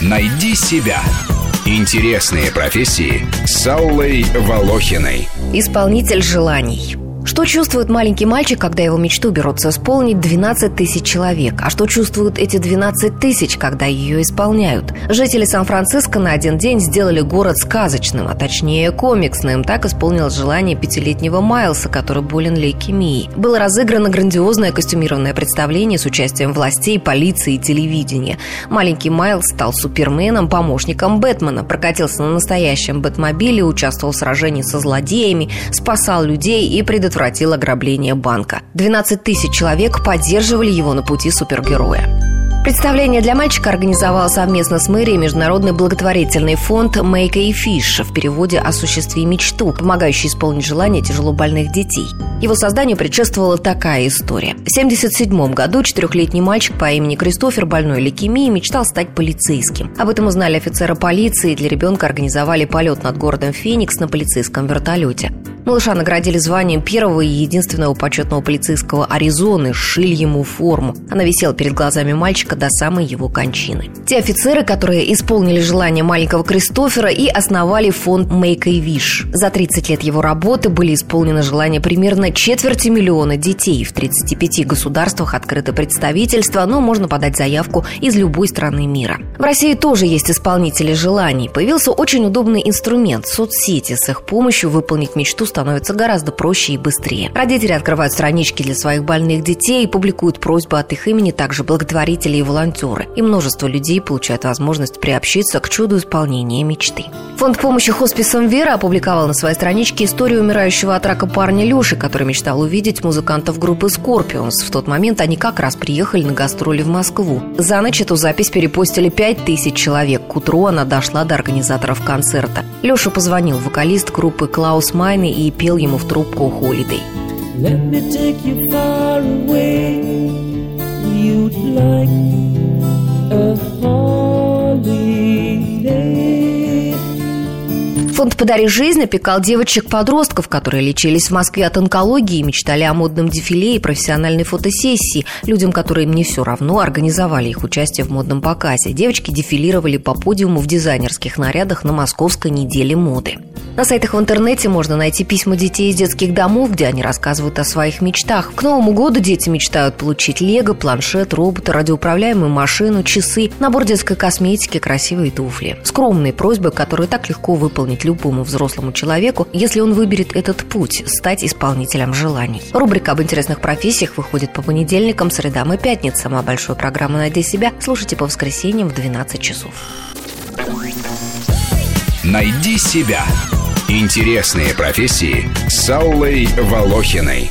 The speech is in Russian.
Найди себя. Интересные профессии с Аллой Волохиной. Исполнитель желаний. Что чувствует маленький мальчик, когда его мечту берутся исполнить 12 тысяч человек? А что чувствуют эти 12 тысяч, когда ее исполняют? Жители Сан-Франциско на один день сделали город сказочным, а точнее комиксным. Так исполнилось желание пятилетнего Майлса, который болен лейкемией. Было разыграно грандиозное костюмированное представление с участием властей, полиции и телевидения. Маленький Майлз стал суперменом, помощником Бэтмена, прокатился на настоящем Бэтмобиле, участвовал в сражении со злодеями, спасал людей и предотвратил предотвратил ограбление банка. 12 тысяч человек поддерживали его на пути супергероя. Представление для мальчика организовал совместно с мэрией Международный благотворительный фонд «Make a Fish» в переводе «Осуществи мечту», помогающий исполнить желания тяжелобольных детей. Его созданию предшествовала такая история. В 1977 году четырехлетний мальчик по имени Кристофер, больной лейкемией, мечтал стать полицейским. Об этом узнали офицеры полиции, и для ребенка организовали полет над городом Феникс на полицейском вертолете. Малыша наградили званием первого и единственного почетного полицейского Аризоны, шили ему форму. Она висела перед глазами мальчика до самой его кончины. Те офицеры, которые исполнили желание маленького Кристофера и основали фонд Make a Wish. За 30 лет его работы были исполнены желания примерно четверти миллиона детей. В 35 государствах открыто представительство, но можно подать заявку из любой страны мира. В России тоже есть исполнители желаний. Появился очень удобный инструмент – соцсети. С их помощью выполнить мечту становится гораздо проще и быстрее. Родители открывают странички для своих больных детей и публикуют просьбы от их имени, также благотворители и волонтеры. И множество людей получают возможность приобщиться к чуду исполнения мечты. Фонд помощи хосписам «Вера» опубликовал на своей страничке историю умирающего от рака парня Леши, который мечтал увидеть музыкантов группы «Scorpions». В тот момент они как раз приехали на гастроли в Москву. За ночь эту запись перепостили 5000 человек. К утру она дошла до организаторов концерта. Леше позвонил вокалист группы Клаус Майне и пел ему в трубку «Holiday». Let me take you far away. You'd like a holiday. Фонд «Подари жизнь» опекал девочек-подростков, которые лечились в Москве от онкологии, мечтали о модном дефиле и профессиональной фотосессии. Людям, которым не все равно, организовали их участие в модном показе. Девочки дефилировали по подиуму в дизайнерских нарядах на Московской неделе моды. На сайтах в интернете можно найти письма детей из детских домов, где они рассказывают о своих мечтах. К Новому году дети мечтают получить лего, планшет, робота, радиоуправляемую машину, часы, набор детской косметики, красивые туфли. Скромные просьбы, которые так легко выполнить любому взрослому человеку, если он выберет этот путь – стать исполнителем желаний. Рубрика об интересных профессиях выходит по понедельникам, средам и пятницам, а большую программу «Найди себя» слушайте по воскресеньям в 12 часов. Найди себя. Интересные профессии с Аллой Волохиной.